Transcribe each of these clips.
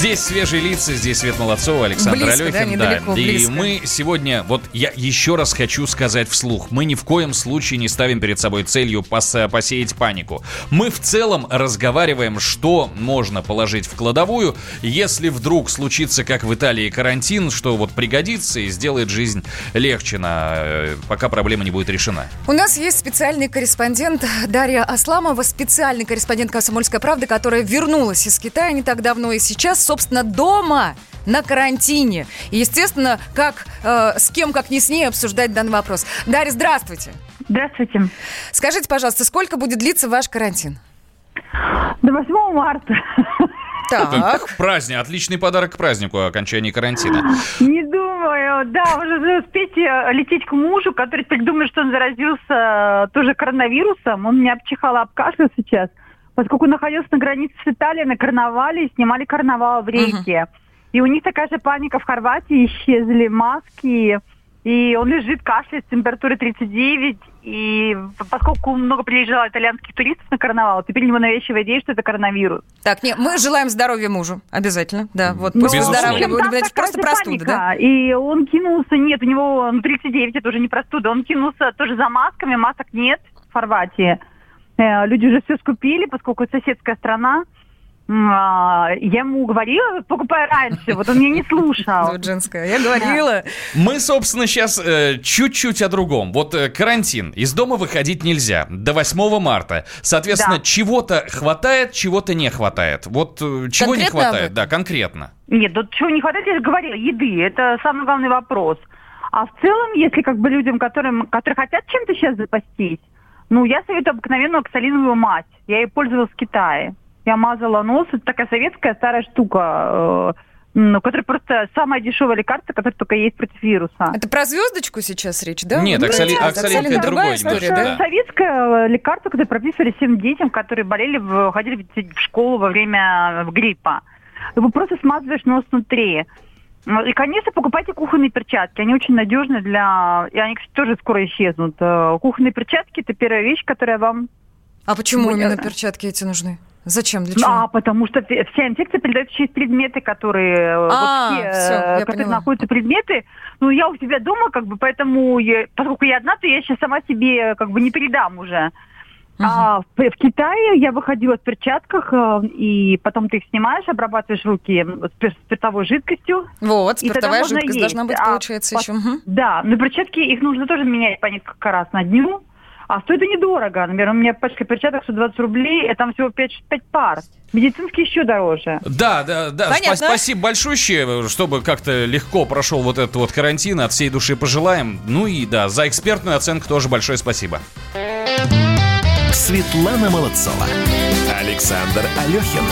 Здесь свежие лица, здесь Свет Молодцова, Александр Близко, Алехин. да, недалеко, И близко. мы сегодня, вот я еще раз хочу сказать вслух, мы ни в коем случае не ставим перед собой целью пос- посеять панику. Мы в целом разговариваем, что можно положить в кладовую, если вдруг случится, как в Италии, карантин, что вот пригодится и сделает жизнь легче, на, э, пока проблема не будет решена. У нас есть специальный корреспондент Дарья Асламова, специальный корреспондент «Комсомольской правды», которая вернулась из Китая не так давно и сейчас, собственно, дома на карантине. И, естественно, как, э, с кем, как не с ней, обсуждать данный вопрос. Дарья, здравствуйте. Здравствуйте. Скажите, пожалуйста, сколько будет длиться ваш карантин? До 8 марта. Так. Праздник, отличный подарок к празднику окончания карантина. Не думаю. Да, уже успейте лететь к мужу, который теперь думает, что он заразился тоже коронавирусом. Он меня обчихал, обкашлял сейчас. Поскольку находился на границе с Италией, на карнавале, и снимали карнавал в рейке. И у них такая же паника в Хорватии, исчезли маски. И он лежит, кашляет, с температурой 39. И поскольку много приезжало итальянских туристов на карнавал, теперь него навязчивая идея, что это коронавирус. Так, нет, мы желаем здоровья мужу. Обязательно. Да, вот Ну, пусть безусловно. выздоравливает. Просто простуда, да? И он кинулся, нет, у него ну, 39, это уже не простуда, он кинулся тоже за масками, масок нет в Хорватии. Э, Люди уже все скупили, поскольку это соседская страна. А, Я ему говорила, покупай раньше, вот он меня не слушал. Вот женская. Я говорила. Мы, собственно, сейчас чуть-чуть о другом. Вот э, карантин. Из дома выходить нельзя. До 8 марта. Соответственно, Да. чего-то хватает, чего-то не хватает. Вот э, чего не Конкретно хватает? Да, конкретно. Нет, тут чего не хватает, я же говорила, еды, это самый главный вопрос. А в целом, если как бы людям, которым, которые хотят чем-то сейчас запастись, ну, я советую обыкновенную оксалиновую мазь. Я ей пользовалась в Китае. Я мазала нос, это такая советская старая штука, э, ну, которая просто самое дешевое лекарство, которое только есть против вируса. Это про звездочку сейчас речь, да? Нет, оксали- нет, оксалин это другая история, немножко, да? Советское э, лекарство, которое прописывали всем детям, которые болели, в- ходили в школу во время э, гриппа. Его просто смазываешь нос внутри. Ну, И, конечно, покупайте кухонные перчатки. Они очень надежны для... И они, кстати, тоже скоро исчезнут. Э, Кухонные перчатки – это первая вещь, которая вам... А почему Ой, именно э, перчатки эти нужны? Зачем? Для А, чего? потому что вся инфекция передается через предметы, которые... э, вот А, все, всё, э, я которые поняла. находятся предметы. Ну, я у себя дома, как бы, поэтому... я- поскольку я одна, то я сейчас сама себе как бы не передам уже. А в, в Китае я выходила в перчатках, э, и потом ты их снимаешь, обрабатываешь руки спир- спиртовой жидкостью. Вот, спиртовая жидкость есть. должна быть, А получается, по- еще. Да, но перчатки, их нужно тоже менять по несколько раз на дню. А стоит это недорого. Например, у меня пачка перчаток 120 рублей, и там всего 5, пар. Медицинские еще дороже. Да, да, да. Понятно. Спа- спасибо большое, чтобы как-то легко прошел вот этот вот карантин. От всей души пожелаем. Ну и да, за экспертную оценку тоже большое спасибо. Светлана Молодцова. Александр Алехин.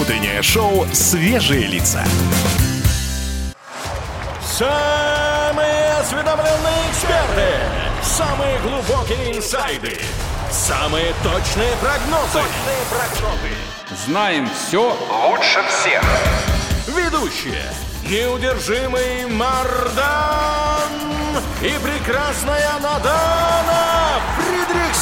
Утреннее шоу «Свежие лица». Самые осведомленные эксперты, самые глубокие инсайды, самые точные прогнозы. Точные прогнозы. Знаем все лучше всех. Ведущие. Неудержимый Мардан и прекрасная Надана